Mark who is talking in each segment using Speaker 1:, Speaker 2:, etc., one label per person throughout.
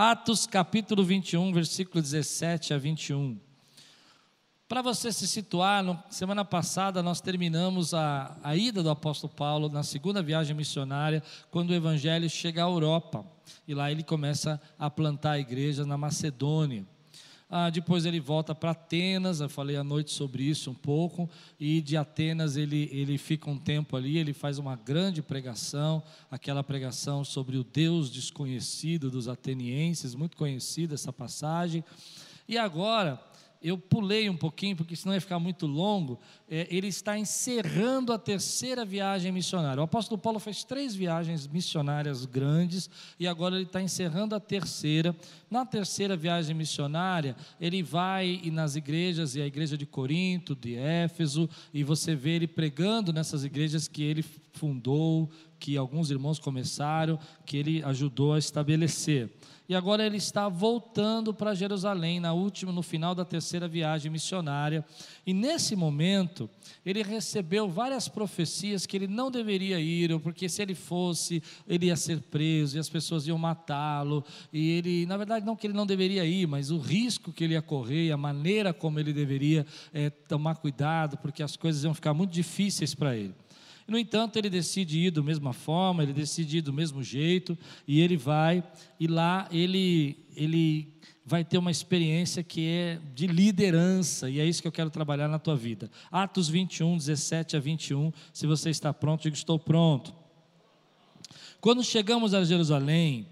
Speaker 1: Atos capítulo 21, versículo 17 a 21. Para você se situar, semana passada nós terminamos a, a ida do apóstolo Paulo na segunda viagem missionária, quando o evangelho chega à Europa. E lá ele começa a plantar igrejas na Macedônia. Ah, depois ele volta para Atenas, eu falei à noite sobre isso um pouco, e de Atenas ele, ele fica um tempo ali, ele faz uma grande pregação, aquela pregação sobre o Deus desconhecido dos atenienses, muito conhecida essa passagem. E agora, eu pulei um pouquinho, porque senão ia ficar muito longo. É, ele está encerrando a terceira viagem missionária. O apóstolo Paulo fez três viagens missionárias grandes e agora ele está encerrando a terceira. Na terceira viagem missionária, ele vai nas igrejas, e a igreja de Corinto, de Éfeso, e você vê ele pregando nessas igrejas que ele fundou, que alguns irmãos começaram, que ele ajudou a estabelecer e agora ele está voltando para Jerusalém na última, no final da terceira viagem missionária. E nesse momento, ele recebeu várias profecias que ele não deveria ir, porque se ele fosse, ele ia ser preso e as pessoas iam matá-lo. E ele, na verdade, não que ele não deveria ir, mas o risco que ele ia correr, a maneira como ele deveria é, tomar cuidado, porque as coisas iam ficar muito difíceis para ele. No entanto, ele decide ir da mesma forma, ele decide ir do mesmo jeito, e ele vai, e lá ele, ele vai ter uma experiência que é de liderança, e é isso que eu quero trabalhar na tua vida. Atos 21, 17 a 21. Se você está pronto, diga: Estou pronto. Quando chegamos a Jerusalém,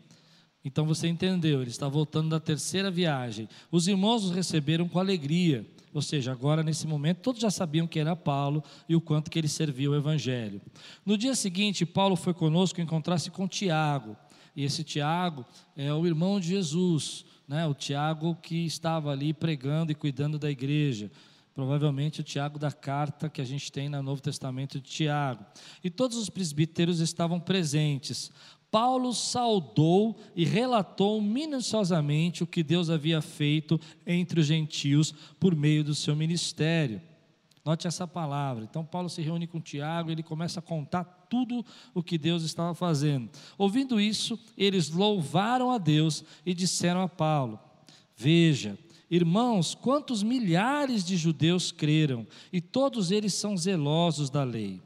Speaker 1: então você entendeu, ele está voltando da terceira viagem. Os irmãos os receberam com alegria ou seja, agora nesse momento todos já sabiam que era Paulo e o quanto que ele servia o evangelho. No dia seguinte, Paulo foi conosco encontrar-se com Tiago. E esse Tiago é o irmão de Jesus, né? O Tiago que estava ali pregando e cuidando da igreja provavelmente o Tiago da carta que a gente tem no Novo Testamento de Tiago. E todos os presbíteros estavam presentes. Paulo saudou e relatou minuciosamente o que Deus havia feito entre os gentios por meio do seu ministério. Note essa palavra. Então, Paulo se reúne com Tiago e ele começa a contar tudo o que Deus estava fazendo. Ouvindo isso, eles louvaram a Deus e disseram a Paulo: Veja, irmãos, quantos milhares de judeus creram, e todos eles são zelosos da lei.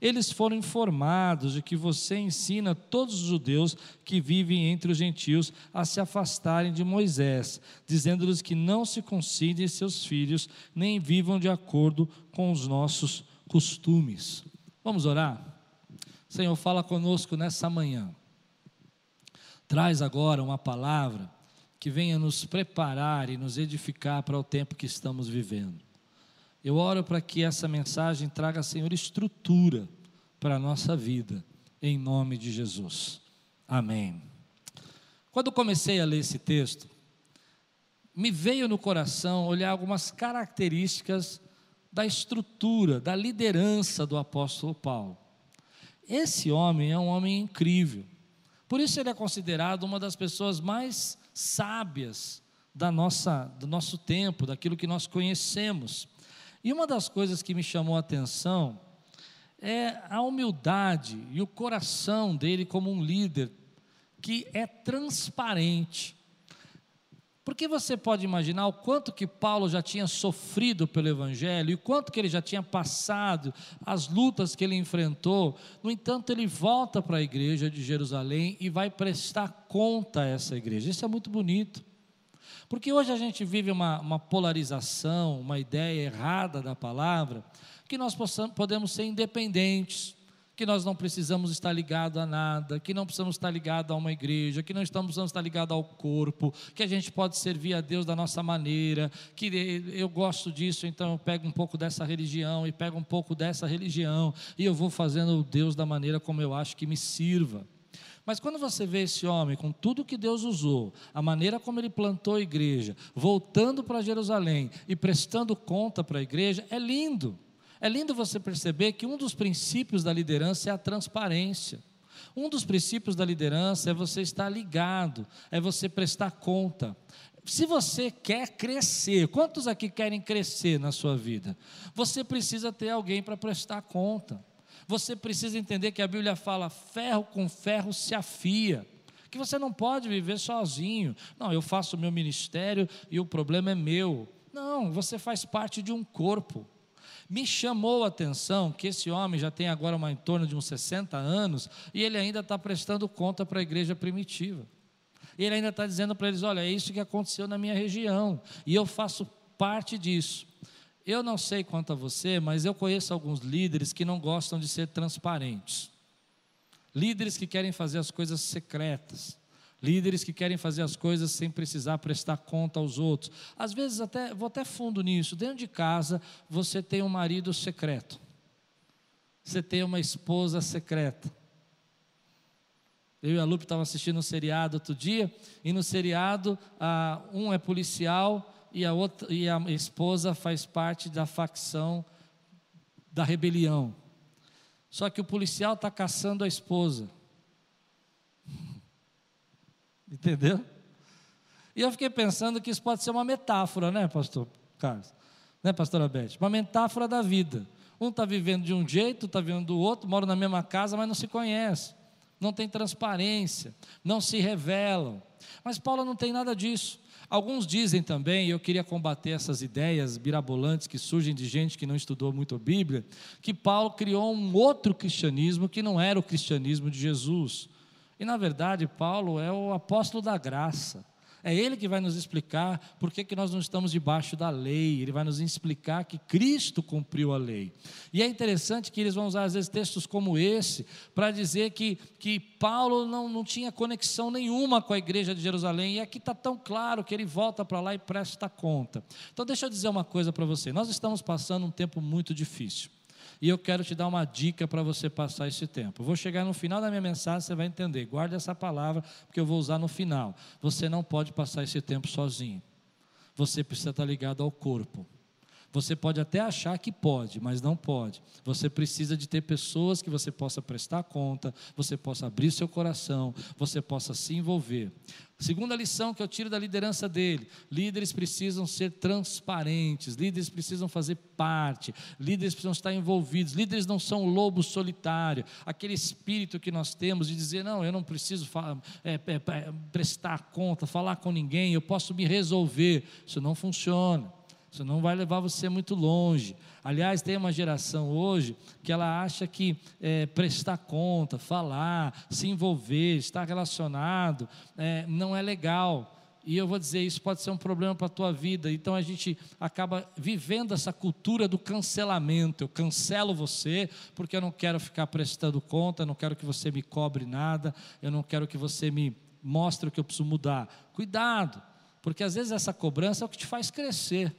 Speaker 1: Eles foram informados de que você ensina todos os judeus que vivem entre os gentios a se afastarem de Moisés, dizendo-lhes que não se considem seus filhos, nem vivam de acordo com os nossos costumes. Vamos orar? Senhor, fala conosco nessa manhã. Traz agora uma palavra que venha nos preparar e nos edificar para o tempo que estamos vivendo. Eu oro para que essa mensagem traga, Senhor, estrutura para a nossa vida, em nome de Jesus. Amém. Quando comecei a ler esse texto, me veio no coração olhar algumas características da estrutura, da liderança do apóstolo Paulo. Esse homem é um homem incrível. Por isso ele é considerado uma das pessoas mais sábias da nossa, do nosso tempo, daquilo que nós conhecemos. E uma das coisas que me chamou a atenção é a humildade e o coração dele como um líder que é transparente. Porque você pode imaginar o quanto que Paulo já tinha sofrido pelo Evangelho, e o quanto que ele já tinha passado, as lutas que ele enfrentou. No entanto, ele volta para a igreja de Jerusalém e vai prestar conta a essa igreja. Isso é muito bonito. Porque hoje a gente vive uma, uma polarização, uma ideia errada da palavra, que nós possamos, podemos ser independentes, que nós não precisamos estar ligados a nada, que não precisamos estar ligados a uma igreja, que não estamos precisamos estar ligados ao corpo, que a gente pode servir a Deus da nossa maneira, que eu gosto disso, então eu pego um pouco dessa religião e pego um pouco dessa religião e eu vou fazendo Deus da maneira como eu acho que me sirva. Mas quando você vê esse homem com tudo que Deus usou, a maneira como ele plantou a igreja, voltando para Jerusalém e prestando conta para a igreja, é lindo. É lindo você perceber que um dos princípios da liderança é a transparência. Um dos princípios da liderança é você estar ligado, é você prestar conta. Se você quer crescer, quantos aqui querem crescer na sua vida? Você precisa ter alguém para prestar conta. Você precisa entender que a Bíblia fala: ferro com ferro se afia. que você não pode viver sozinho. Não, eu faço o meu ministério e o problema é meu. Não, você faz parte de um corpo. Me chamou a atenção que esse homem já tem agora uma, em torno de uns 60 anos e ele ainda está prestando conta para a igreja primitiva. Ele ainda está dizendo para eles: olha, é isso que aconteceu na minha região e eu faço parte disso. Eu não sei quanto a você, mas eu conheço alguns líderes que não gostam de ser transparentes. Líderes que querem fazer as coisas secretas. Líderes que querem fazer as coisas sem precisar prestar conta aos outros. Às vezes, até, vou até fundo nisso. Dentro de casa, você tem um marido secreto. Você tem uma esposa secreta. Eu e a Lupe estavam assistindo um seriado outro dia, e no seriado, ah, um é policial e a, outra, e a esposa faz parte da facção da rebelião. Só que o policial está caçando a esposa. Entendeu? E eu fiquei pensando que isso pode ser uma metáfora, né, pastor Carlos? Né, pastora Beth? Uma metáfora da vida. Um está vivendo de um jeito, está vivendo do outro, mora na mesma casa, mas não se conhece. Não tem transparência, não se revelam. Mas Paulo não tem nada disso. Alguns dizem também, e eu queria combater essas ideias birabolantes que surgem de gente que não estudou muito a Bíblia, que Paulo criou um outro cristianismo que não era o cristianismo de Jesus. E na verdade, Paulo é o apóstolo da graça. É ele que vai nos explicar por que, que nós não estamos debaixo da lei. Ele vai nos explicar que Cristo cumpriu a lei. E é interessante que eles vão usar, às vezes, textos como esse, para dizer que, que Paulo não, não tinha conexão nenhuma com a igreja de Jerusalém. E aqui está tão claro que ele volta para lá e presta conta. Então, deixa eu dizer uma coisa para você. Nós estamos passando um tempo muito difícil. E eu quero te dar uma dica para você passar esse tempo. Vou chegar no final da minha mensagem, você vai entender. Guarde essa palavra, porque eu vou usar no final. Você não pode passar esse tempo sozinho. Você precisa estar ligado ao corpo. Você pode até achar que pode, mas não pode. Você precisa de ter pessoas que você possa prestar conta, você possa abrir seu coração, você possa se envolver. Segunda lição que eu tiro da liderança dele: líderes precisam ser transparentes, líderes precisam fazer parte, líderes precisam estar envolvidos, líderes não são lobo solitário, aquele espírito que nós temos de dizer, não, eu não preciso é, é, é, prestar conta, falar com ninguém, eu posso me resolver. Isso não funciona. Isso não vai levar você muito longe. Aliás, tem uma geração hoje que ela acha que é, prestar conta, falar, se envolver, estar relacionado, é, não é legal. E eu vou dizer, isso pode ser um problema para a tua vida. Então a gente acaba vivendo essa cultura do cancelamento. Eu cancelo você porque eu não quero ficar prestando conta, eu não quero que você me cobre nada, eu não quero que você me mostre o que eu preciso mudar. Cuidado, porque às vezes essa cobrança é o que te faz crescer.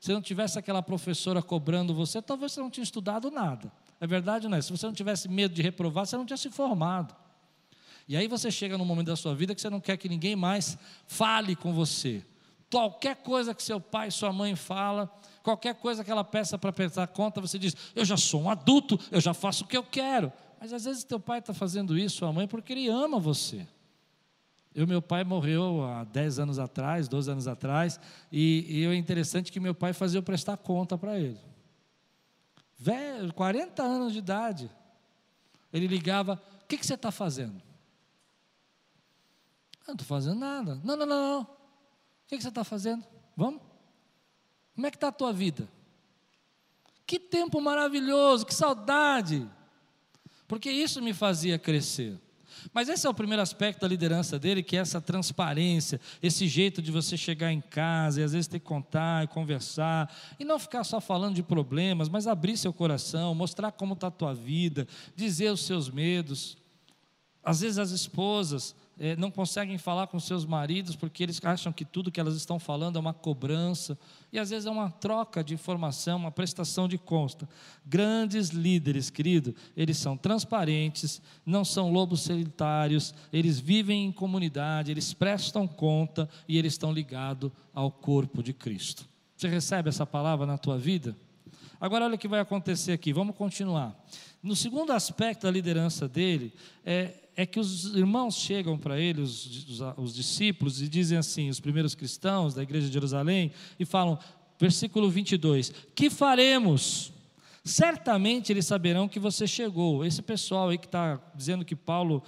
Speaker 1: Se não tivesse aquela professora cobrando você, talvez você não tinha estudado nada. É verdade não é? Se você não tivesse medo de reprovar, você não tinha se formado. E aí você chega num momento da sua vida que você não quer que ninguém mais fale com você. Qualquer coisa que seu pai sua mãe fala, qualquer coisa que ela peça para prestar conta, você diz: Eu já sou um adulto, eu já faço o que eu quero. Mas às vezes teu pai está fazendo isso, sua mãe, porque ele ama você. Eu, meu pai morreu há 10 anos atrás, 12 anos atrás, e, e é interessante que meu pai fazia eu prestar conta para ele. Velho, 40 anos de idade. Ele ligava, o que, que você está fazendo? Eu não estou fazendo nada. Não, não, não, não. O que, que você está fazendo? Vamos? Como é que está a tua vida? Que tempo maravilhoso, que saudade. Porque isso me fazia crescer. Mas esse é o primeiro aspecto da liderança dele, que é essa transparência, esse jeito de você chegar em casa e às vezes ter que contar e conversar, e não ficar só falando de problemas, mas abrir seu coração, mostrar como está a tua vida, dizer os seus medos. Às vezes as esposas é, não conseguem falar com seus maridos porque eles acham que tudo que elas estão falando é uma cobrança, e às vezes é uma troca de informação, uma prestação de consta. Grandes líderes, querido, eles são transparentes, não são lobos solitários, eles vivem em comunidade, eles prestam conta e eles estão ligados ao corpo de Cristo. Você recebe essa palavra na tua vida? Agora, olha o que vai acontecer aqui, vamos continuar. No segundo aspecto da liderança dele, é, é que os irmãos chegam para ele, os, os, os, discípulos, e dizem assim, os primeiros cristãos da igreja de Jerusalém, e falam, versículo 22, que faremos? Certamente eles saberão que você chegou. Esse pessoal aí que está dizendo que Paulo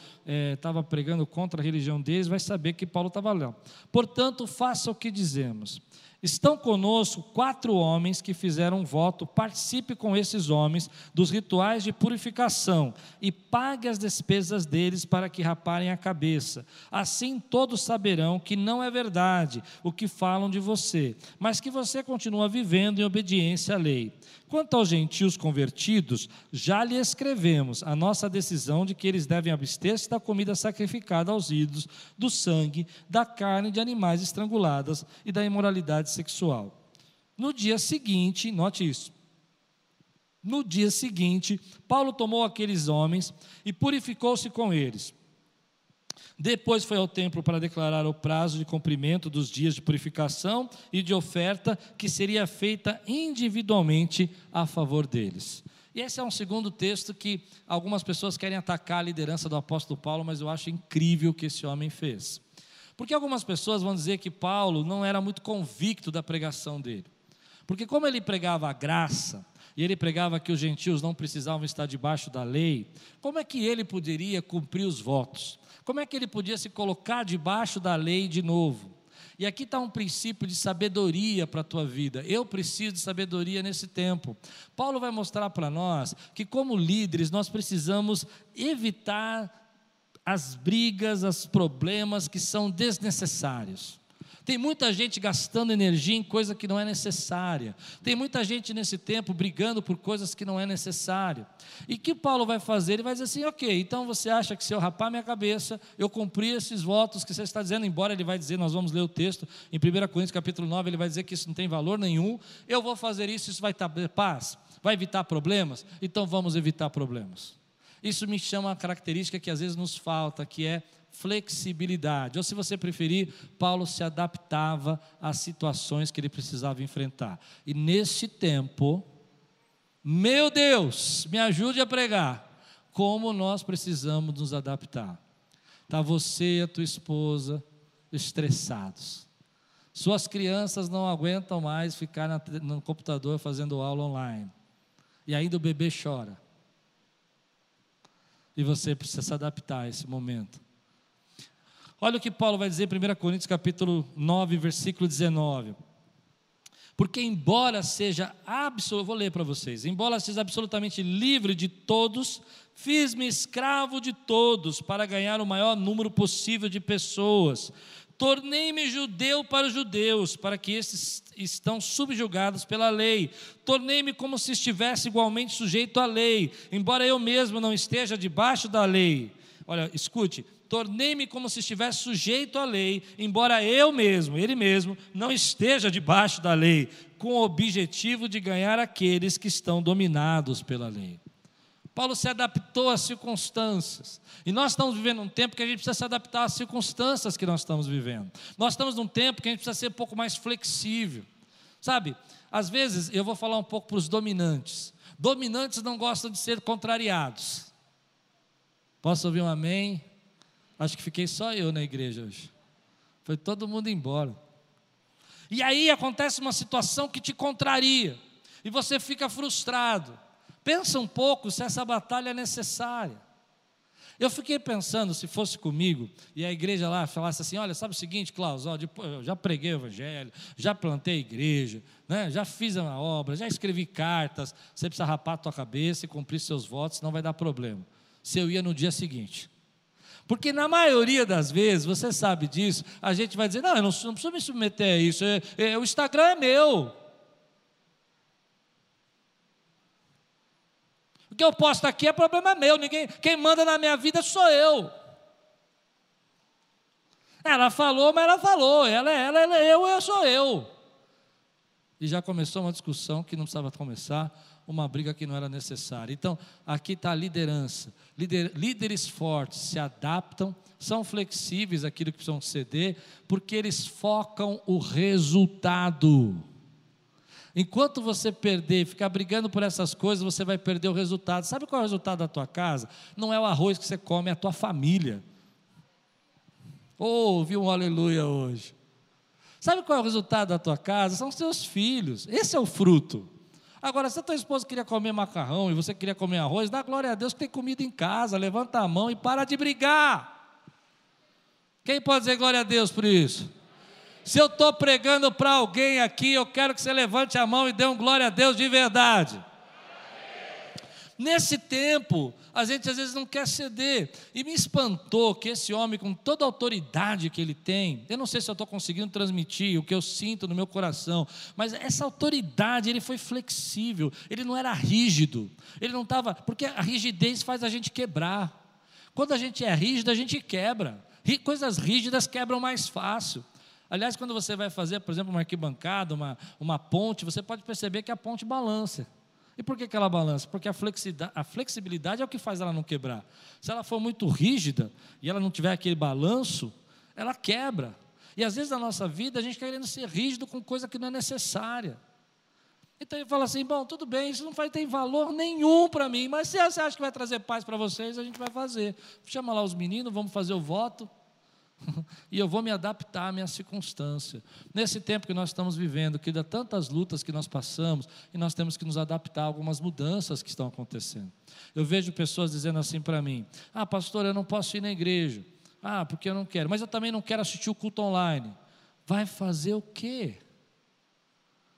Speaker 1: estava é, pregando contra a religião deles, vai saber que Paulo estava lá. Portanto, faça o que dizemos. Estão conosco quatro homens que fizeram um voto, participe com esses homens dos rituais de purificação e pague as despesas deles para que raparem a cabeça. Assim todos saberão que não é verdade o que falam de você, mas que você continua vivendo em obediência à lei. Quanto aos gentios convertidos, já lhe escrevemos a nossa decisão de que eles devem abster-se da comida sacrificada aos ídolos, do sangue, da carne de animais estranguladas e da imoralidade sexual. No dia seguinte, note isso. No dia seguinte, Paulo tomou aqueles homens e purificou-se com eles. Depois foi ao templo para declarar o prazo de cumprimento dos dias de purificação e de oferta que seria feita individualmente a favor deles. E esse é um segundo texto que algumas pessoas querem atacar a liderança do apóstolo Paulo, mas eu acho incrível o que esse homem fez. Porque algumas pessoas vão dizer que Paulo não era muito convicto da pregação dele. Porque, como ele pregava a graça, e ele pregava que os gentios não precisavam estar debaixo da lei, como é que ele poderia cumprir os votos? Como é que ele podia se colocar debaixo da lei de novo? E aqui está um princípio de sabedoria para a tua vida. Eu preciso de sabedoria nesse tempo. Paulo vai mostrar para nós que, como líderes, nós precisamos evitar as brigas, os problemas que são desnecessários. Tem muita gente gastando energia em coisa que não é necessária. Tem muita gente nesse tempo brigando por coisas que não é necessário. E que Paulo vai fazer? Ele vai dizer assim: ok, então você acha que se eu rapar minha cabeça, eu cumpri esses votos que você está dizendo, embora ele vai dizer, nós vamos ler o texto, em 1 Coríntios capítulo 9, ele vai dizer que isso não tem valor nenhum, eu vou fazer isso, isso vai trazer paz, vai evitar problemas, então vamos evitar problemas. Isso me chama uma característica que às vezes nos falta, que é flexibilidade. Ou se você preferir, Paulo se adaptava às situações que ele precisava enfrentar. E nesse tempo, meu Deus, me ajude a pregar. Como nós precisamos nos adaptar. Tá você e a tua esposa estressados. Suas crianças não aguentam mais ficar no computador fazendo aula online. E ainda o bebê chora. E você precisa se adaptar a esse momento. Olha o que Paulo vai dizer em 1 Coríntios capítulo 9, versículo 19. Porque embora seja absolutamente, vou ler para vocês, embora seja absolutamente livre de todos, fiz-me escravo de todos para ganhar o maior número possível de pessoas. Tornei-me judeu para os judeus, para que esses estão subjugados pela lei. Tornei-me como se estivesse igualmente sujeito à lei, embora eu mesmo não esteja debaixo da lei. Olha, escute, tornei-me como se estivesse sujeito à lei, embora eu mesmo, ele mesmo, não esteja debaixo da lei, com o objetivo de ganhar aqueles que estão dominados pela lei. Paulo se adaptou às circunstâncias. E nós estamos vivendo um tempo que a gente precisa se adaptar às circunstâncias que nós estamos vivendo. Nós estamos num tempo que a gente precisa ser um pouco mais flexível. Sabe, às vezes eu vou falar um pouco para os dominantes. Dominantes não gostam de ser contrariados. Posso ouvir um amém? Acho que fiquei só eu na igreja hoje. Foi todo mundo embora. E aí acontece uma situação que te contraria, e você fica frustrado. Pensa um pouco se essa batalha é necessária. Eu fiquei pensando, se fosse comigo, e a igreja lá falasse assim: olha, sabe o seguinte, Klaus, ó, eu já preguei o evangelho, já plantei a igreja, né, já fiz uma obra, já escrevi cartas, você precisa rapar a tua cabeça e cumprir seus votos, não vai dar problema. Se eu ia no dia seguinte. Porque na maioria das vezes, você sabe disso, a gente vai dizer: não, eu não, não preciso me submeter a isso, é, é, o Instagram é meu. O que eu posto aqui é problema meu, ninguém, quem manda na minha vida sou eu. Ela falou, mas ela falou, ela é ela, ela é eu, eu sou eu. E já começou uma discussão que não precisava começar, uma briga que não era necessária. Então, aqui está a liderança. Lider, líderes fortes se adaptam, são flexíveis aquilo que precisam ceder, porque eles focam o resultado. Enquanto você perder, ficar brigando por essas coisas, você vai perder o resultado. Sabe qual é o resultado da tua casa? Não é o arroz que você come, é a tua família. Oh, ouvi um aleluia hoje. Sabe qual é o resultado da tua casa? São os teus filhos. Esse é o fruto. Agora, se a tua esposa queria comer macarrão e você queria comer arroz, dá glória a Deus que tem comida em casa, levanta a mão e para de brigar. Quem pode dizer glória a Deus por isso? Se eu estou pregando para alguém aqui, eu quero que você levante a mão e dê um glória a Deus de verdade. Nesse tempo, a gente às vezes não quer ceder. E me espantou que esse homem, com toda a autoridade que ele tem, eu não sei se eu estou conseguindo transmitir o que eu sinto no meu coração, mas essa autoridade, ele foi flexível, ele não era rígido, ele não estava. Porque a rigidez faz a gente quebrar. Quando a gente é rígido, a gente quebra. Coisas rígidas quebram mais fácil. Aliás, quando você vai fazer, por exemplo, uma arquibancada, uma, uma ponte, você pode perceber que a ponte balança. E por que, que ela balança? Porque a flexibilidade, a flexibilidade é o que faz ela não quebrar. Se ela for muito rígida e ela não tiver aquele balanço, ela quebra. E às vezes na nossa vida a gente está querendo ser rígido com coisa que não é necessária. Então ele fala assim: bom, tudo bem, isso não vai ter valor nenhum para mim, mas se você acha que vai trazer paz para vocês, a gente vai fazer. Chama lá os meninos, vamos fazer o voto. E eu vou me adaptar à minha circunstância. Nesse tempo que nós estamos vivendo, que dá tantas lutas que nós passamos, e nós temos que nos adaptar a algumas mudanças que estão acontecendo. Eu vejo pessoas dizendo assim para mim: Ah, pastor, eu não posso ir na igreja. Ah, porque eu não quero. Mas eu também não quero assistir o culto online. Vai fazer o quê?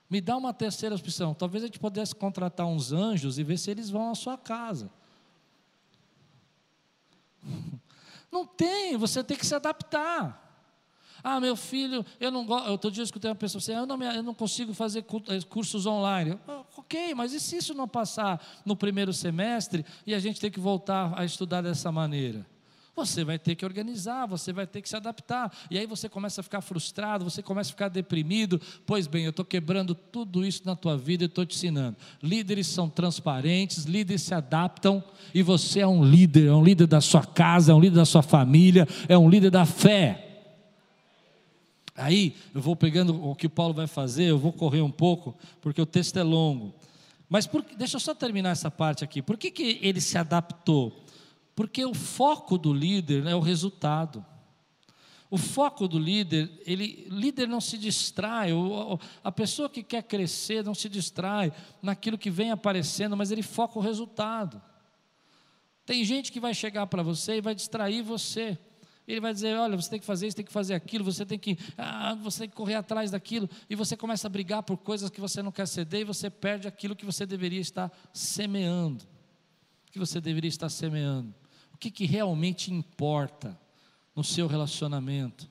Speaker 1: Me dá uma terceira opção. Talvez a gente pudesse contratar uns anjos e ver se eles vão à sua casa. Não tem, você tem que se adaptar. Ah, meu filho, eu não gosto. Outro dia eu escutei uma pessoa assim: eu não, eu não consigo fazer eh, cursos online. Ah, ok, mas e se isso não passar no primeiro semestre e a gente tem que voltar a estudar dessa maneira? Você vai ter que organizar, você vai ter que se adaptar. E aí você começa a ficar frustrado, você começa a ficar deprimido. Pois bem, eu estou quebrando tudo isso na tua vida e estou te ensinando. Líderes são transparentes, líderes se adaptam, e você é um líder, é um líder da sua casa, é um líder da sua família, é um líder da fé. Aí eu vou pegando o que Paulo vai fazer, eu vou correr um pouco, porque o texto é longo. Mas por, deixa eu só terminar essa parte aqui. Por que, que ele se adaptou? Porque o foco do líder é o resultado. O foco do líder, ele, líder não se distrai, a pessoa que quer crescer não se distrai naquilo que vem aparecendo, mas ele foca o resultado. Tem gente que vai chegar para você e vai distrair você. Ele vai dizer: olha, você tem que fazer isso, tem que fazer aquilo, você tem que, ah, você tem que correr atrás daquilo, e você começa a brigar por coisas que você não quer ceder e você perde aquilo que você deveria estar semeando. Que você deveria estar semeando o que, que realmente importa no seu relacionamento.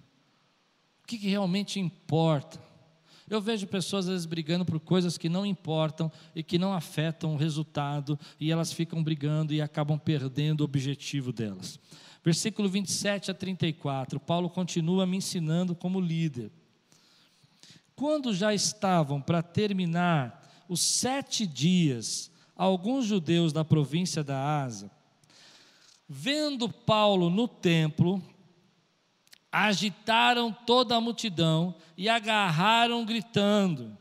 Speaker 1: O que, que realmente importa. Eu vejo pessoas às vezes brigando por coisas que não importam e que não afetam o resultado, e elas ficam brigando e acabam perdendo o objetivo delas. Versículo 27 a 34, Paulo continua me ensinando como líder. Quando já estavam para terminar os sete dias, alguns judeus da província da Ásia Vendo Paulo no templo, agitaram toda a multidão e agarraram gritando: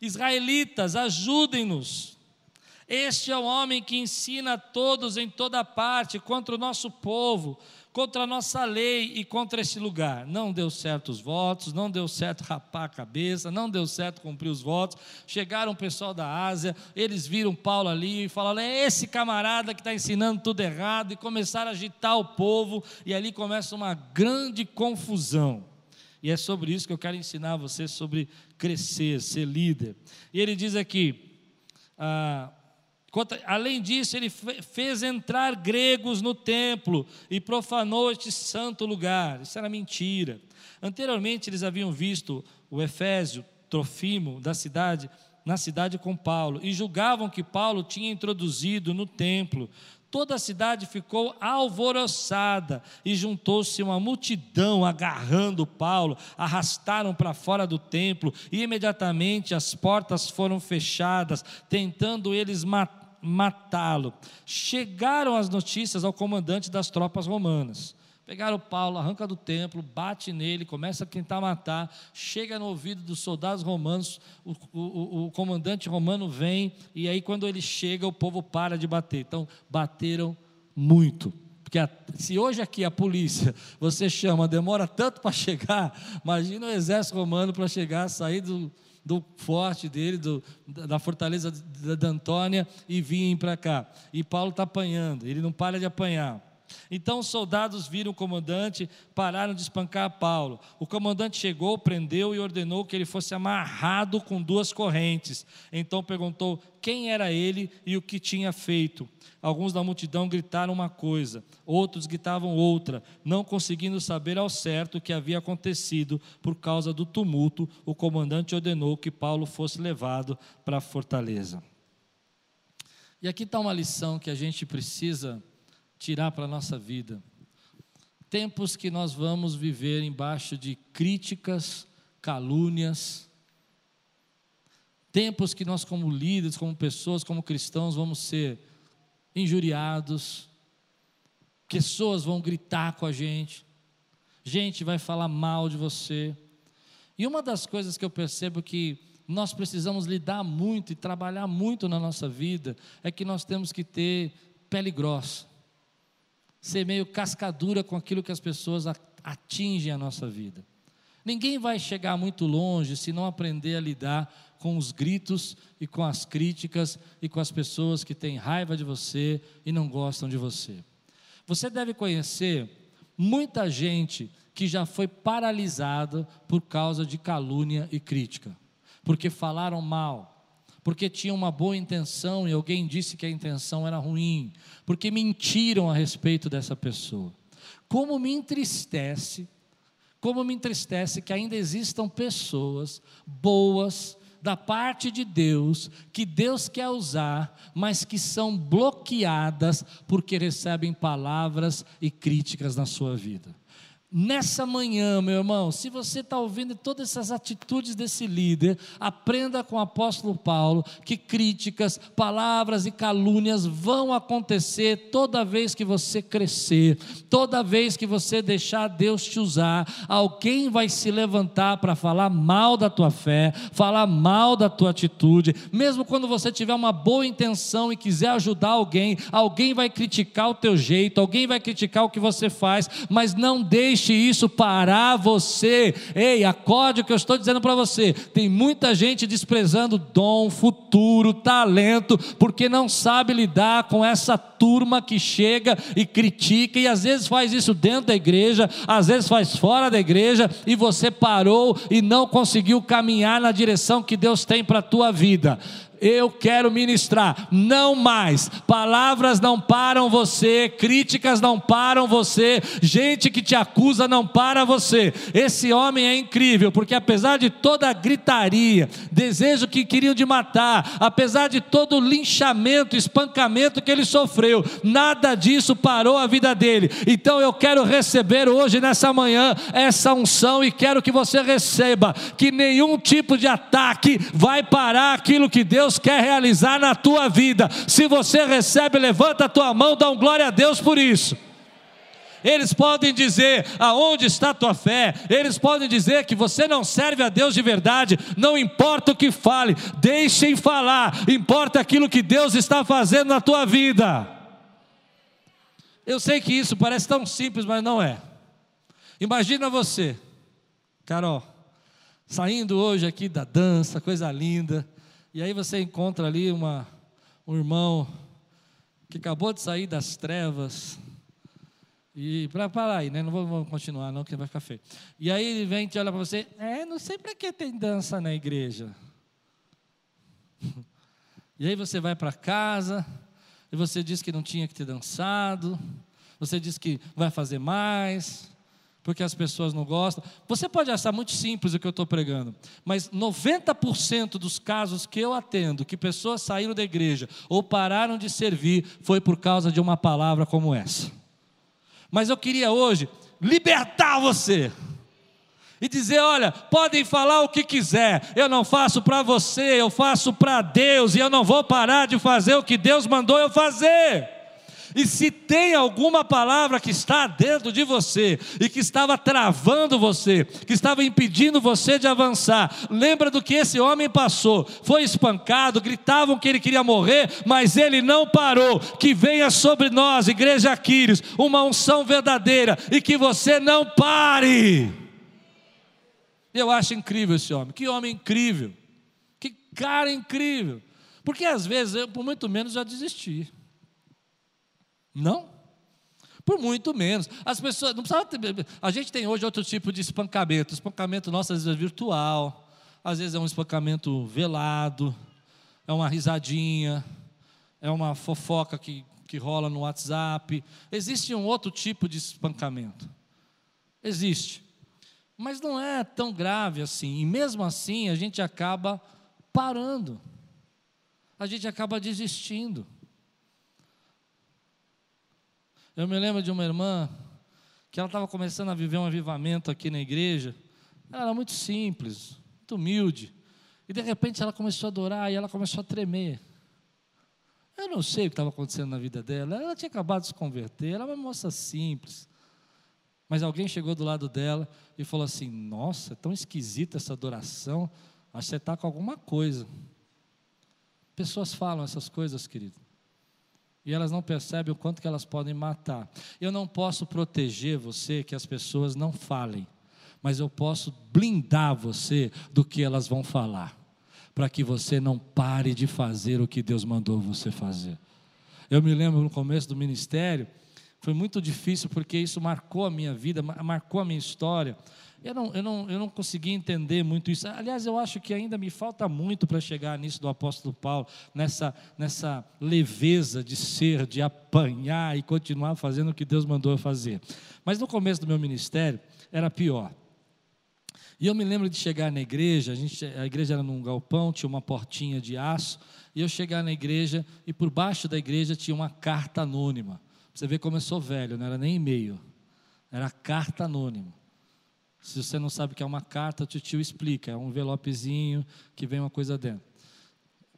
Speaker 1: Israelitas, ajudem-nos. Este é o homem que ensina a todos em toda parte contra o nosso povo, contra a nossa lei e contra esse lugar. Não deu certo os votos, não deu certo rapar a cabeça, não deu certo cumprir os votos. Chegaram o pessoal da Ásia, eles viram Paulo ali e falaram: é esse camarada que está ensinando tudo errado, e começaram a agitar o povo, e ali começa uma grande confusão. E é sobre isso que eu quero ensinar você sobre crescer, ser líder. E ele diz aqui. Ah, Além disso, ele fez entrar gregos no templo e profanou este santo lugar. Isso era mentira. Anteriormente, eles haviam visto o Efésio, Trofimo, da cidade, na cidade com Paulo, e julgavam que Paulo tinha introduzido no templo. Toda a cidade ficou alvoroçada e juntou-se uma multidão agarrando Paulo, arrastaram para fora do templo e imediatamente as portas foram fechadas, tentando eles matar matá-lo. Chegaram as notícias ao comandante das tropas romanas. Pegaram Paulo, arranca do templo, bate nele, começa a tentar matar. Chega no ouvido dos soldados romanos, o, o, o, comandante romano vem, e aí, quando ele chega, o povo para de bater. Então, bateram muito, Porque a, se hoje aqui a polícia você chama, demora tanto para chegar, imagina o exército romano para chegar, sair do, do forte dele, do, da fortaleza da Antônia e vir para cá. E Paulo está apanhando, ele não para de apanhar. Então os soldados viram o comandante, pararam de espancar Paulo. O comandante chegou, prendeu e ordenou que ele fosse amarrado com duas correntes. Então perguntou quem era ele e o que tinha feito. Alguns da multidão gritaram uma coisa, outros gritavam outra, não conseguindo saber ao certo o que havia acontecido por causa do tumulto. O comandante ordenou que Paulo fosse levado para a fortaleza. E aqui está uma lição que a gente precisa tirar para a nossa vida. Tempos que nós vamos viver embaixo de críticas, calúnias, tempos que nós, como líderes, como pessoas, como cristãos, vamos ser injuriados, pessoas vão gritar com a gente, gente vai falar mal de você. E uma das coisas que eu percebo que nós precisamos lidar muito e trabalhar muito na nossa vida é que nós temos que ter pele grossa ser meio cascadura com aquilo que as pessoas atingem a nossa vida. Ninguém vai chegar muito longe se não aprender a lidar com os gritos e com as críticas e com as pessoas que têm raiva de você e não gostam de você. Você deve conhecer muita gente que já foi paralisada por causa de calúnia e crítica, porque falaram mal, porque tinham uma boa intenção e alguém disse que a intenção era ruim, porque mentiram a respeito dessa pessoa. Como me entristece, como me entristece que ainda existam pessoas boas da parte de Deus, que Deus quer usar, mas que são bloqueadas porque recebem palavras e críticas na sua vida. Nessa manhã, meu irmão, se você está ouvindo todas essas atitudes desse líder, aprenda com o apóstolo Paulo que críticas, palavras e calúnias vão acontecer toda vez que você crescer, toda vez que você deixar Deus te usar. Alguém vai se levantar para falar mal da tua fé, falar mal da tua atitude, mesmo quando você tiver uma boa intenção e quiser ajudar alguém, alguém vai criticar o teu jeito, alguém vai criticar o que você faz, mas não deixe isso parar você. Ei, acorde o que eu estou dizendo para você. Tem muita gente desprezando dom, futuro, talento, porque não sabe lidar com essa turma que chega e critica e às vezes faz isso dentro da igreja, às vezes faz fora da igreja e você parou e não conseguiu caminhar na direção que Deus tem para a tua vida eu quero ministrar. Não mais. Palavras não param você, críticas não param você, gente que te acusa não para você. Esse homem é incrível, porque apesar de toda a gritaria, desejo que queriam de matar, apesar de todo o linchamento, espancamento que ele sofreu, nada disso parou a vida dele. Então eu quero receber hoje, nessa manhã, essa unção e quero que você receba que nenhum tipo de ataque vai parar aquilo que Deus Deus quer realizar na tua vida. Se você recebe, levanta a tua mão, dá um glória a Deus por isso. Eles podem dizer aonde está tua fé, eles podem dizer que você não serve a Deus de verdade, não importa o que fale, deixem falar, importa aquilo que Deus está fazendo na tua vida. Eu sei que isso parece tão simples, mas não é. Imagina você, Carol, saindo hoje aqui da dança, coisa linda, e aí você encontra ali uma, um irmão que acabou de sair das trevas. E para parar aí, né? Não vou, continuar, não, que vai ficar feio. E aí ele vem e olha para você, é, não sei para que tem dança na igreja. E aí você vai para casa, e você diz que não tinha que ter dançado, você diz que vai fazer mais, porque as pessoas não gostam. Você pode achar muito simples o que eu estou pregando, mas 90% dos casos que eu atendo, que pessoas saíram da igreja ou pararam de servir, foi por causa de uma palavra como essa. Mas eu queria hoje libertar você e dizer: olha, podem falar o que quiser, eu não faço para você, eu faço para Deus, e eu não vou parar de fazer o que Deus mandou eu fazer. E se tem alguma palavra que está dentro de você e que estava travando você, que estava impedindo você de avançar, lembra do que esse homem passou. Foi espancado, gritavam que ele queria morrer, mas ele não parou. Que venha sobre nós, igreja Aquiles, uma unção verdadeira e que você não pare. Eu acho incrível esse homem. Que homem incrível. Que cara incrível. Porque às vezes eu, por muito menos, já desisti. Não? Por muito menos. As pessoas. Não precisava ter, a gente tem hoje outro tipo de espancamento. Espancamento nosso às vezes é virtual, às vezes é um espancamento velado, é uma risadinha, é uma fofoca que, que rola no WhatsApp. Existe um outro tipo de espancamento. Existe. Mas não é tão grave assim. E mesmo assim a gente acaba parando. A gente acaba desistindo. Eu me lembro de uma irmã que ela estava começando a viver um avivamento aqui na igreja. Ela era muito simples, muito humilde. E de repente ela começou a adorar e ela começou a tremer. Eu não sei o que estava acontecendo na vida dela. Ela tinha acabado de se converter, ela era uma moça simples. Mas alguém chegou do lado dela e falou assim: Nossa, é tão esquisita essa adoração. Acho que você está com alguma coisa. Pessoas falam essas coisas, querido e elas não percebem o quanto que elas podem matar. Eu não posso proteger você que as pessoas não falem, mas eu posso blindar você do que elas vão falar, para que você não pare de fazer o que Deus mandou você fazer. Eu me lembro no começo do ministério, foi muito difícil porque isso marcou a minha vida, marcou a minha história. Eu não, eu, não, eu não consegui entender muito isso. Aliás, eu acho que ainda me falta muito para chegar nisso do apóstolo Paulo, nessa, nessa leveza de ser, de apanhar e continuar fazendo o que Deus mandou eu fazer. Mas no começo do meu ministério, era pior. E eu me lembro de chegar na igreja, a, gente, a igreja era num galpão, tinha uma portinha de aço, e eu chegar na igreja, e por baixo da igreja tinha uma carta anônima. Você vê como eu sou velho, não era nem e-mail, era carta anônima. Se você não sabe o que é uma carta, o tio explica. É um envelopezinho que vem uma coisa dentro.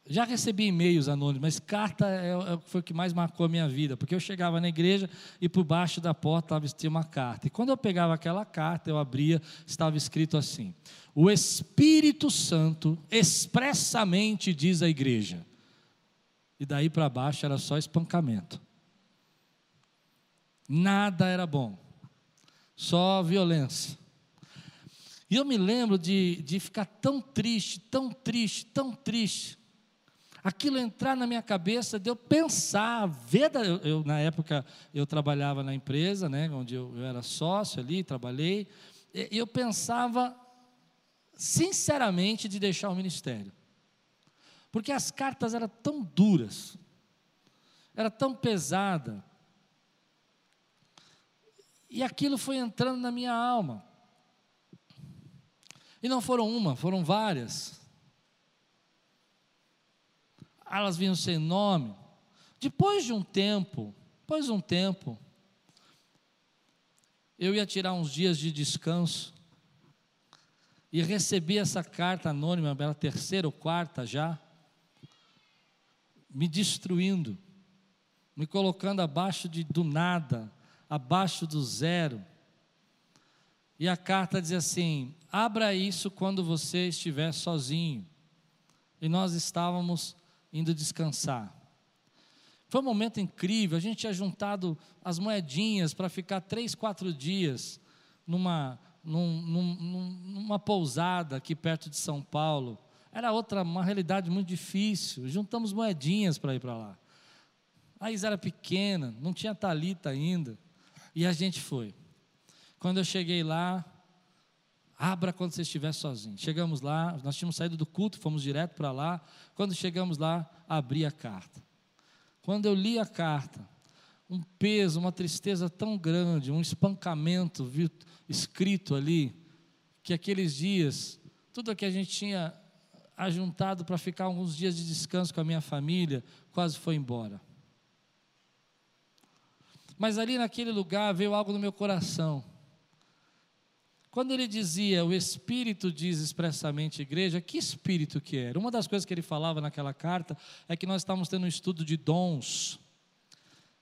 Speaker 1: Já recebi e-mails anônimos, mas carta é, é, foi o que mais marcou a minha vida, porque eu chegava na igreja e por baixo da porta tinha uma carta. E quando eu pegava aquela carta, eu abria, estava escrito assim: O Espírito Santo expressamente diz à igreja. E daí para baixo era só espancamento. Nada era bom, só violência. E eu me lembro de, de ficar tão triste, tão triste, tão triste. Aquilo entrar na minha cabeça, de eu pensar, ver, eu, eu, na época eu trabalhava na empresa, né, onde eu, eu era sócio ali, trabalhei, e eu pensava sinceramente de deixar o ministério. Porque as cartas eram tão duras, era tão pesada. E aquilo foi entrando na minha alma. E não foram uma, foram várias. Elas vinham sem nome. Depois de um tempo, depois de um tempo, eu ia tirar uns dias de descanso e recebi essa carta anônima, era terceira ou quarta já, me destruindo, me colocando abaixo de, do nada, abaixo do zero. E a carta diz assim: abra isso quando você estiver sozinho. E nós estávamos indo descansar. Foi um momento incrível, a gente tinha juntado as moedinhas para ficar três, quatro dias numa, num, num, numa pousada aqui perto de São Paulo. Era outra, uma realidade muito difícil. Juntamos moedinhas para ir para lá. A Isa era pequena, não tinha talita ainda. E a gente foi. Quando eu cheguei lá, abra quando você estiver sozinho. Chegamos lá, nós tínhamos saído do culto, fomos direto para lá. Quando chegamos lá, abri a carta. Quando eu li a carta, um peso, uma tristeza tão grande, um espancamento escrito ali, que aqueles dias, tudo que a gente tinha ajuntado para ficar alguns dias de descanso com a minha família, quase foi embora. Mas ali naquele lugar veio algo no meu coração quando ele dizia, o Espírito diz expressamente igreja, que Espírito que era? Uma das coisas que ele falava naquela carta é que nós estávamos tendo um estudo de dons.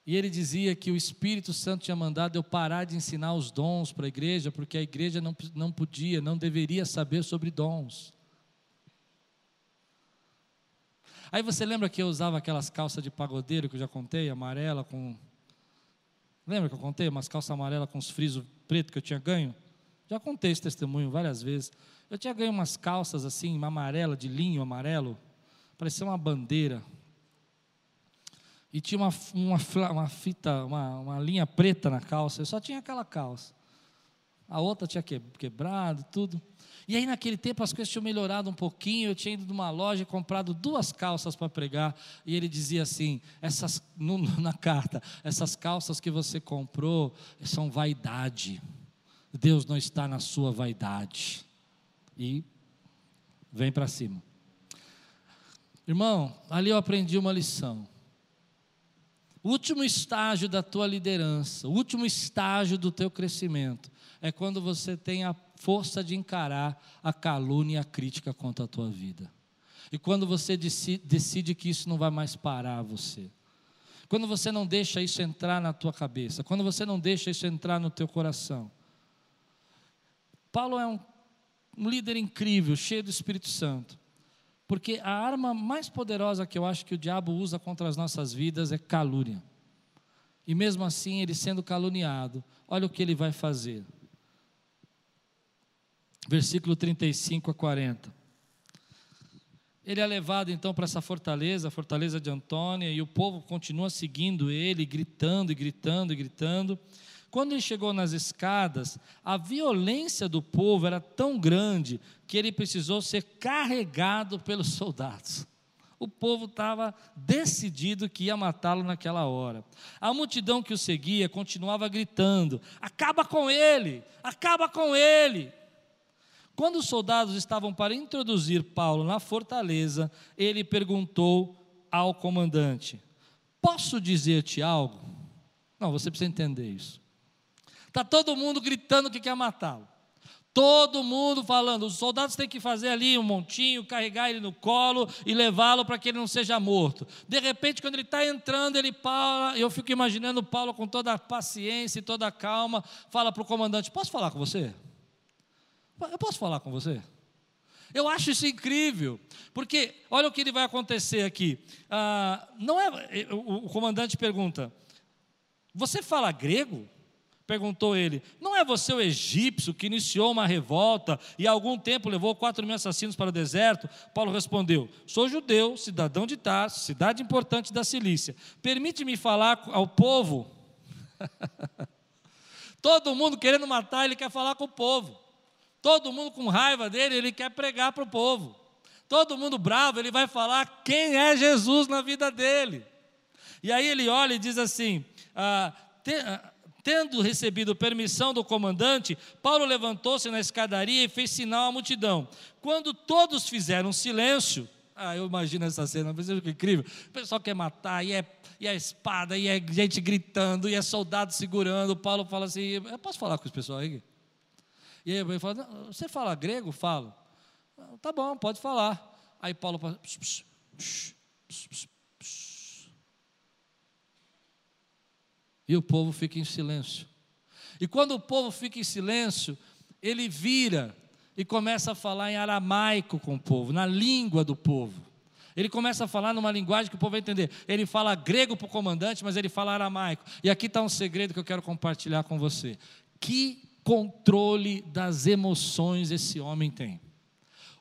Speaker 1: E ele dizia que o Espírito Santo tinha mandado eu parar de ensinar os dons para a igreja, porque a igreja não, não podia, não deveria saber sobre dons. Aí você lembra que eu usava aquelas calças de pagodeiro que eu já contei, amarela com. Lembra que eu contei? Umas calças amarelas com os frisos pretos que eu tinha ganho? Já contei esse testemunho várias vezes. Eu tinha ganho umas calças assim, uma amarela, de linho amarelo, parecia uma bandeira. E tinha uma, uma, uma fita, uma, uma linha preta na calça. Eu só tinha aquela calça. A outra tinha quebrado, tudo. E aí, naquele tempo, as coisas tinham melhorado um pouquinho. Eu tinha ido numa loja e comprado duas calças para pregar. E ele dizia assim: essas, no, na carta, essas calças que você comprou são vaidade. Deus não está na sua vaidade. E vem para cima. Irmão, ali eu aprendi uma lição. O último estágio da tua liderança, o último estágio do teu crescimento, é quando você tem a força de encarar a calúnia e a crítica contra a tua vida. E quando você decide que isso não vai mais parar você. Quando você não deixa isso entrar na tua cabeça, quando você não deixa isso entrar no teu coração. Paulo é um, um líder incrível, cheio do Espírito Santo. Porque a arma mais poderosa que eu acho que o diabo usa contra as nossas vidas é calúnia. E mesmo assim, ele sendo caluniado, olha o que ele vai fazer versículo 35 a 40. Ele é levado então para essa fortaleza, a fortaleza de Antônia, e o povo continua seguindo ele, gritando e gritando e gritando. Quando ele chegou nas escadas, a violência do povo era tão grande que ele precisou ser carregado pelos soldados. O povo estava decidido que ia matá-lo naquela hora. A multidão que o seguia continuava gritando: acaba com ele, acaba com ele. Quando os soldados estavam para introduzir Paulo na fortaleza, ele perguntou ao comandante: Posso dizer-te algo? Não, você precisa entender isso. Está todo mundo gritando que quer matá-lo. Todo mundo falando, os soldados têm que fazer ali um montinho, carregar ele no colo e levá-lo para que ele não seja morto. De repente, quando ele está entrando, ele fala, eu fico imaginando Paulo com toda a paciência e toda a calma, fala para o comandante: Posso falar com você? Eu posso falar com você? Eu acho isso incrível, porque olha o que ele vai acontecer aqui. Ah, não é, o, o comandante pergunta: Você fala grego? Perguntou ele: Não é você o egípcio que iniciou uma revolta e há algum tempo levou quatro mil assassinos para o deserto? Paulo respondeu: Sou judeu, cidadão de Tarso, cidade importante da Cilícia. Permite-me falar ao povo. Todo mundo querendo matar, ele quer falar com o povo. Todo mundo com raiva dele, ele quer pregar para o povo. Todo mundo bravo, ele vai falar quem é Jesus na vida dele. E aí ele olha e diz assim: ah, te, ah, tendo recebido permissão do comandante, Paulo levantou-se na escadaria e fez sinal à multidão. Quando todos fizeram silêncio, ah, eu imagino essa cena, mas é incrível. O pessoal quer matar, e é, e é espada, e é gente gritando, e é soldado segurando. Paulo fala assim: eu posso falar com os pessoal aí? E aí ele fala, você fala grego? Falo. Tá bom, pode falar. Aí Paulo fala, psh, psh, psh, e o povo fica em silêncio. E quando o povo fica em silêncio, ele vira e começa a falar em aramaico com o povo, na língua do povo. Ele começa a falar numa linguagem que o povo vai entender. Ele fala grego para o comandante, mas ele fala aramaico. E aqui está um segredo que eu quero compartilhar com você. Que controle das emoções esse homem tem.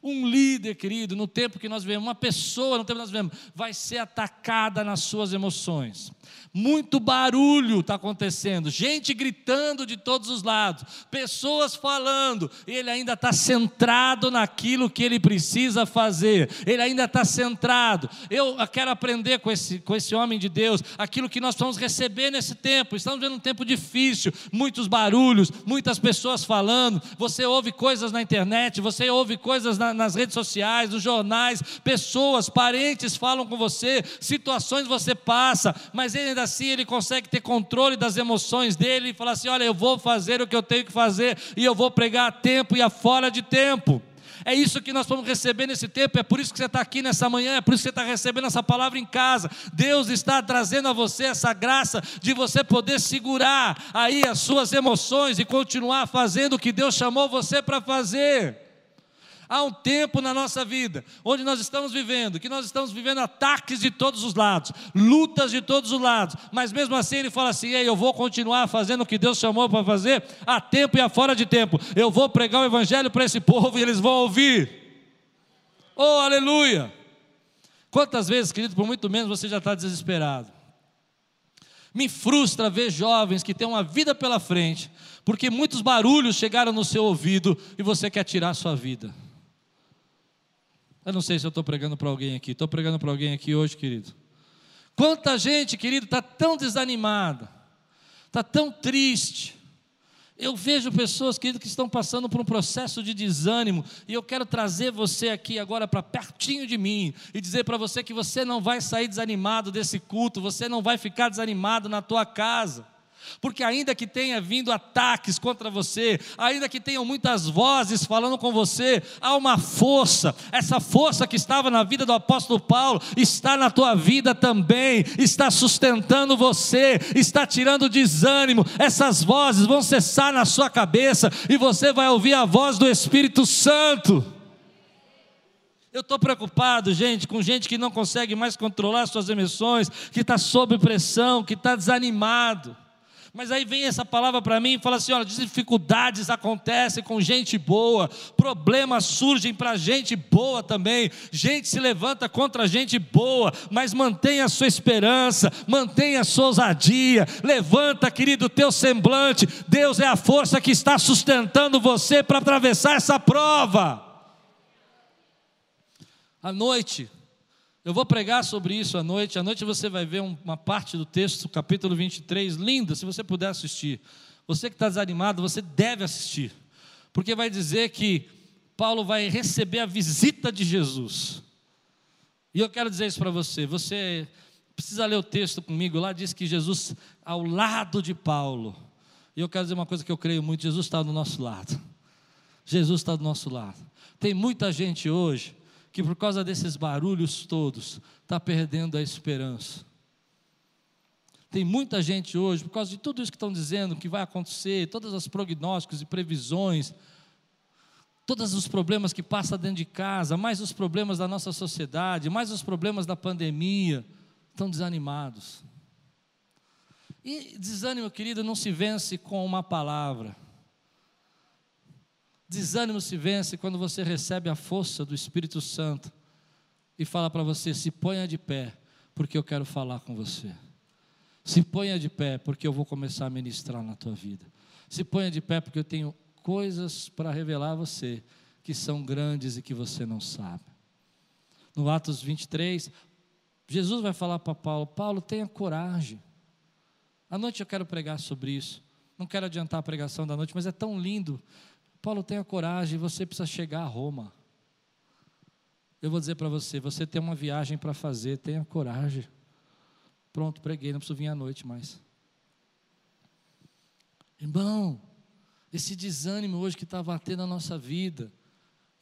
Speaker 1: Um líder, querido, no tempo que nós vemos, uma pessoa no tempo que nós vemos, vai ser atacada nas suas emoções. Muito barulho está acontecendo, gente gritando de todos os lados, pessoas falando. Ele ainda está centrado naquilo que ele precisa fazer, ele ainda está centrado. Eu quero aprender com esse, com esse homem de Deus aquilo que nós vamos receber nesse tempo. Estamos vendo um tempo difícil, muitos barulhos, muitas pessoas falando. Você ouve coisas na internet, você ouve coisas na, nas redes sociais, nos jornais, pessoas, parentes falam com você, situações você passa, mas ainda assim ele consegue ter controle das emoções dele e falar assim: olha, eu vou fazer o que eu tenho que fazer e eu vou pregar a tempo e a fora de tempo. É isso que nós vamos receber nesse tempo, é por isso que você está aqui nessa manhã, é por isso que você está recebendo essa palavra em casa. Deus está trazendo a você essa graça de você poder segurar aí as suas emoções e continuar fazendo o que Deus chamou você para fazer. Há um tempo na nossa vida onde nós estamos vivendo, que nós estamos vivendo ataques de todos os lados, lutas de todos os lados, mas mesmo assim ele fala assim: Ei, eu vou continuar fazendo o que Deus chamou para fazer, a tempo e a fora de tempo. Eu vou pregar o Evangelho para esse povo e eles vão ouvir. Oh, aleluia! Quantas vezes, querido, por muito menos você já está desesperado? Me frustra ver jovens que têm uma vida pela frente, porque muitos barulhos chegaram no seu ouvido e você quer tirar a sua vida. Eu não sei se eu estou pregando para alguém aqui. Estou pregando para alguém aqui hoje, querido. Quanta gente, querido, está tão desanimada, está tão triste. Eu vejo pessoas, querido, que estão passando por um processo de desânimo, e eu quero trazer você aqui agora para pertinho de mim e dizer para você que você não vai sair desanimado desse culto, você não vai ficar desanimado na tua casa. Porque ainda que tenha vindo ataques contra você, ainda que tenham muitas vozes falando com você, há uma força. Essa força que estava na vida do apóstolo Paulo está na tua vida também, está sustentando você, está tirando desânimo. Essas vozes vão cessar na sua cabeça e você vai ouvir a voz do Espírito Santo. Eu estou preocupado, gente, com gente que não consegue mais controlar suas emoções, que está sob pressão, que está desanimado. Mas aí vem essa palavra para mim e fala assim: olha, dificuldades acontecem com gente boa, problemas surgem para gente boa também, gente se levanta contra gente boa, mas mantenha a sua esperança, mantenha a sua ousadia, levanta, querido, o teu semblante. Deus é a força que está sustentando você para atravessar essa prova. À noite, eu vou pregar sobre isso à noite. À noite você vai ver uma parte do texto, capítulo 23, linda, se você puder assistir. Você que está desanimado, você deve assistir, porque vai dizer que Paulo vai receber a visita de Jesus. E eu quero dizer isso para você. Você precisa ler o texto comigo. Lá diz que Jesus, ao lado de Paulo, e eu quero dizer uma coisa que eu creio muito: Jesus está do nosso lado. Jesus está do nosso lado. Tem muita gente hoje que por causa desses barulhos todos está perdendo a esperança. Tem muita gente hoje, por causa de tudo isso que estão dizendo que vai acontecer, todas as prognósticos e previsões, todos os problemas que passa dentro de casa, mais os problemas da nossa sociedade, mais os problemas da pandemia, estão desanimados. E desânimo, querido, não se vence com uma palavra. Desânimo se vence quando você recebe a força do Espírito Santo e fala para você: se ponha de pé, porque eu quero falar com você. Se ponha de pé, porque eu vou começar a ministrar na tua vida. Se ponha de pé, porque eu tenho coisas para revelar a você que são grandes e que você não sabe. No Atos 23, Jesus vai falar para Paulo: Paulo, tenha coragem. À noite eu quero pregar sobre isso. Não quero adiantar a pregação da noite, mas é tão lindo Paulo, tenha coragem, você precisa chegar a Roma. Eu vou dizer para você: você tem uma viagem para fazer, tenha coragem. Pronto, preguei, não preciso vir à noite mais. Irmão, esse desânimo hoje que está batendo na nossa vida,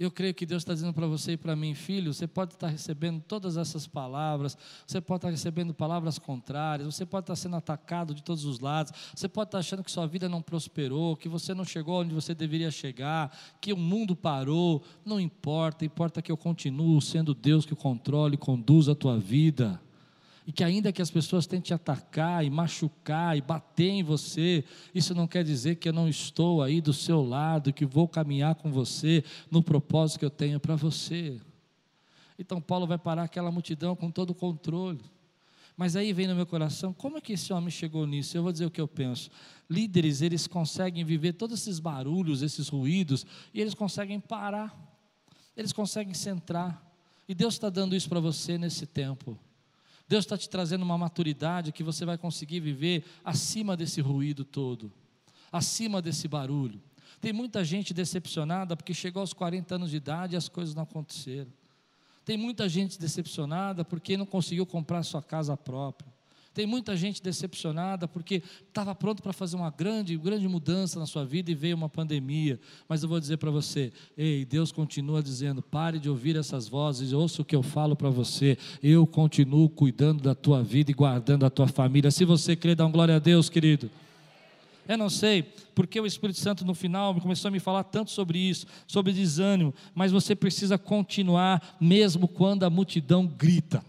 Speaker 1: eu creio que Deus está dizendo para você e para mim, filho, você pode estar recebendo todas essas palavras, você pode estar recebendo palavras contrárias, você pode estar sendo atacado de todos os lados, você pode estar achando que sua vida não prosperou, que você não chegou onde você deveria chegar, que o mundo parou, não importa, importa que eu continuo sendo Deus que controla e conduz a tua vida e que ainda que as pessoas tentem atacar e machucar e bater em você, isso não quer dizer que eu não estou aí do seu lado, que vou caminhar com você no propósito que eu tenho para você. Então Paulo vai parar aquela multidão com todo o controle. Mas aí vem no meu coração, como é que esse homem chegou nisso? Eu vou dizer o que eu penso. Líderes, eles conseguem viver todos esses barulhos, esses ruídos, e eles conseguem parar. Eles conseguem centrar. E Deus está dando isso para você nesse tempo. Deus está te trazendo uma maturidade que você vai conseguir viver acima desse ruído todo, acima desse barulho. Tem muita gente decepcionada porque chegou aos 40 anos de idade e as coisas não aconteceram. Tem muita gente decepcionada porque não conseguiu comprar sua casa própria. Tem muita gente decepcionada porque estava pronto para fazer uma grande, grande mudança na sua vida e veio uma pandemia. Mas eu vou dizer para você: ei, Deus continua dizendo: pare de ouvir essas vozes, ouça o que eu falo para você. Eu continuo cuidando da tua vida e guardando a tua família. Se você crê, dá um glória a Deus, querido. Eu não sei porque o Espírito Santo no final começou a me falar tanto sobre isso, sobre desânimo, mas você precisa continuar mesmo quando a multidão grita.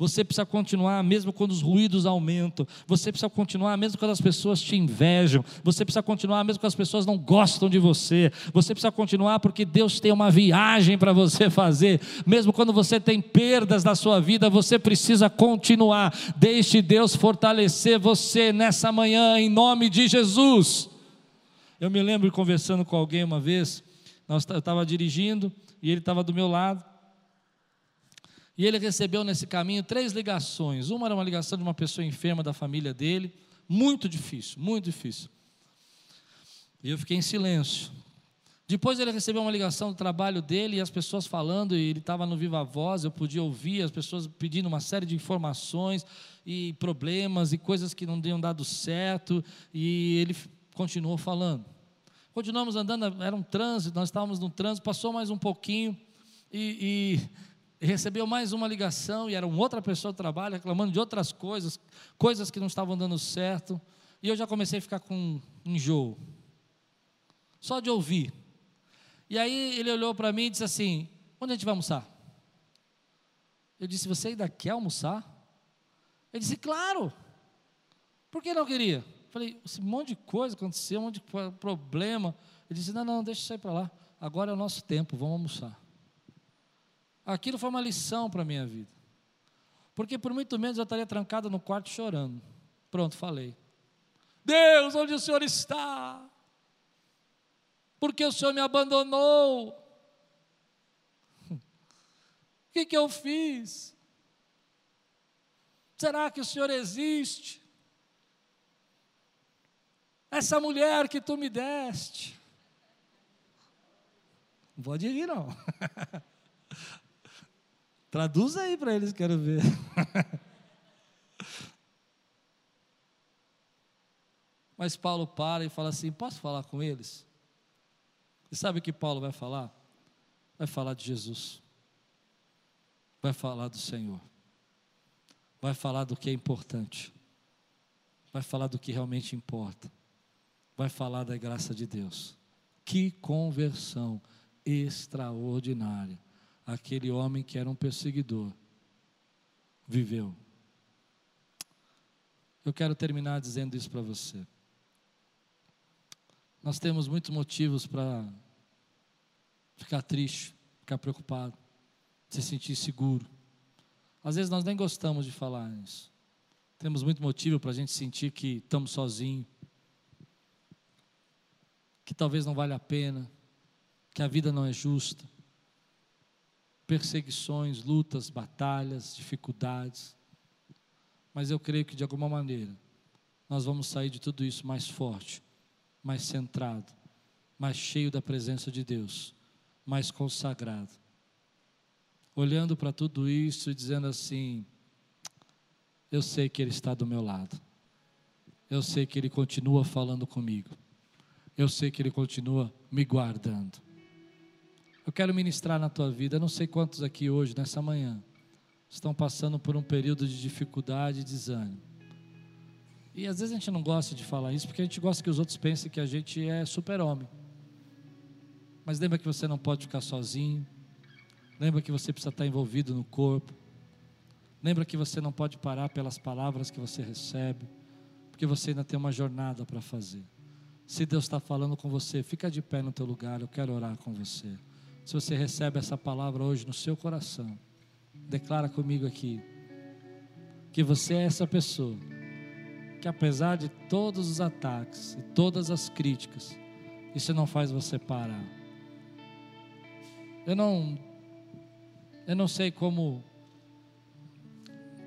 Speaker 1: Você precisa continuar mesmo quando os ruídos aumentam. Você precisa continuar mesmo quando as pessoas te invejam. Você precisa continuar mesmo quando as pessoas não gostam de você. Você precisa continuar porque Deus tem uma viagem para você fazer. Mesmo quando você tem perdas na sua vida, você precisa continuar. Deixe Deus fortalecer você nessa manhã em nome de Jesus. Eu me lembro conversando com alguém uma vez, eu estava dirigindo e ele estava do meu lado. E ele recebeu nesse caminho três ligações. Uma era uma ligação de uma pessoa enferma da família dele, muito difícil, muito difícil. E eu fiquei em silêncio. Depois ele recebeu uma ligação do trabalho dele e as pessoas falando, e ele estava no viva voz, eu podia ouvir as pessoas pedindo uma série de informações e problemas e coisas que não tinham dado certo, e ele continuou falando. Continuamos andando, era um trânsito, nós estávamos no trânsito, passou mais um pouquinho, e, e recebeu mais uma ligação e era uma outra pessoa do trabalho reclamando de outras coisas, coisas que não estavam dando certo, e eu já comecei a ficar com enjoo, só de ouvir. E aí ele olhou para mim e disse assim: Onde a gente vai almoçar? Eu disse: Você ainda quer almoçar? Ele disse: Claro. Por que não queria? Falei: Um monte de coisa aconteceu, um monte de problema. Ele disse: Não, não, deixa isso aí para lá. Agora é o nosso tempo, vamos almoçar. Aquilo foi uma lição para a minha vida. Porque por muito menos eu estaria trancado no quarto chorando. Pronto, falei. Deus, onde o Senhor está? Porque o Senhor me abandonou? O que, que eu fiz? Será que o Senhor existe? Essa mulher que tu me deste. Não pode rir, não. Traduz aí para eles, quero ver. Mas Paulo para e fala assim: Posso falar com eles? E sabe o que Paulo vai falar? Vai falar de Jesus, vai falar do Senhor, vai falar do que é importante, vai falar do que realmente importa, vai falar da graça de Deus. Que conversão extraordinária! Aquele homem que era um perseguidor viveu. Eu quero terminar dizendo isso para você. Nós temos muitos motivos para ficar triste, ficar preocupado, se sentir seguro. Às vezes nós nem gostamos de falar isso. Temos muito motivo para a gente sentir que estamos sozinhos, que talvez não vale a pena, que a vida não é justa perseguições, lutas, batalhas, dificuldades. Mas eu creio que de alguma maneira nós vamos sair de tudo isso mais forte, mais centrado, mais cheio da presença de Deus, mais consagrado. Olhando para tudo isso e dizendo assim: eu sei que Ele está do meu lado, eu sei que Ele continua falando comigo, eu sei que Ele continua me guardando. Eu quero ministrar na tua vida. Eu não sei quantos aqui hoje, nessa manhã, estão passando por um período de dificuldade e desânimo. E às vezes a gente não gosta de falar isso porque a gente gosta que os outros pensem que a gente é super-homem. Mas lembra que você não pode ficar sozinho. Lembra que você precisa estar envolvido no corpo. Lembra que você não pode parar pelas palavras que você recebe, porque você ainda tem uma jornada para fazer. Se Deus está falando com você, fica de pé no teu lugar, eu quero orar com você. Se você recebe essa palavra hoje no seu coração, declara comigo aqui que você é essa pessoa que apesar de todos os ataques e todas as críticas, isso não faz você parar. Eu não eu não sei como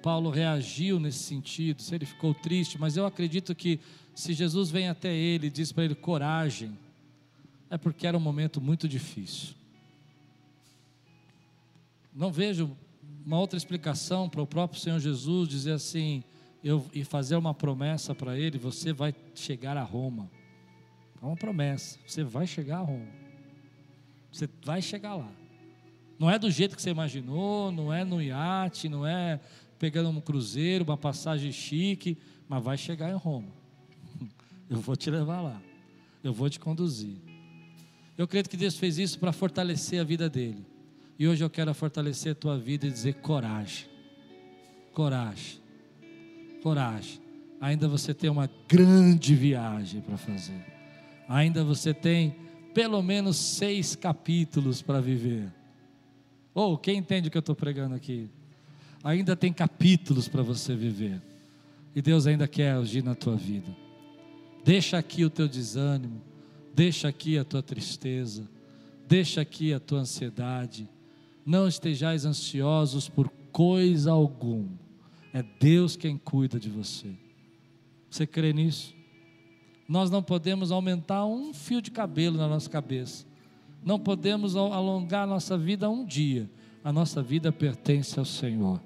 Speaker 1: Paulo reagiu nesse sentido, se ele ficou triste, mas eu acredito que se Jesus vem até ele e diz para ele coragem, é porque era um momento muito difícil. Não vejo uma outra explicação para o próprio Senhor Jesus dizer assim: eu, e fazer uma promessa para ele, você vai chegar a Roma. É uma promessa. Você vai chegar a Roma. Você vai chegar lá. Não é do jeito que você imaginou, não é no iate, não é pegando um cruzeiro, uma passagem chique, mas vai chegar em Roma. Eu vou te levar lá. Eu vou te conduzir. Eu creio que Deus fez isso para fortalecer a vida dele. E hoje eu quero fortalecer a tua vida e dizer coragem. Coragem. Coragem. Ainda você tem uma grande viagem para fazer. Ainda você tem pelo menos seis capítulos para viver. Ou oh, quem entende o que eu estou pregando aqui? Ainda tem capítulos para você viver. E Deus ainda quer agir na tua vida. Deixa aqui o teu desânimo, deixa aqui a tua tristeza, deixa aqui a tua ansiedade. Não estejais ansiosos por coisa alguma. É Deus quem cuida de você. Você crê nisso? Nós não podemos aumentar um fio de cabelo na nossa cabeça. Não podemos alongar a nossa vida um dia. A nossa vida pertence ao Senhor.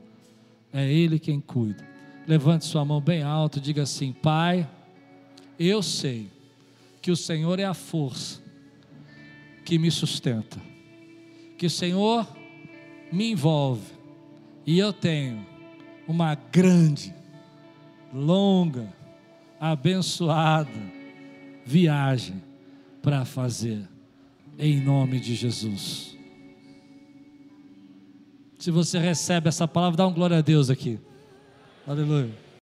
Speaker 1: É Ele quem cuida. Levante sua mão bem alto diga assim: Pai, eu sei que o Senhor é a força que me sustenta, que o Senhor me envolve e eu tenho uma grande, longa, abençoada viagem para fazer, em nome de Jesus. Se você recebe essa palavra, dá um glória a Deus aqui. Aleluia.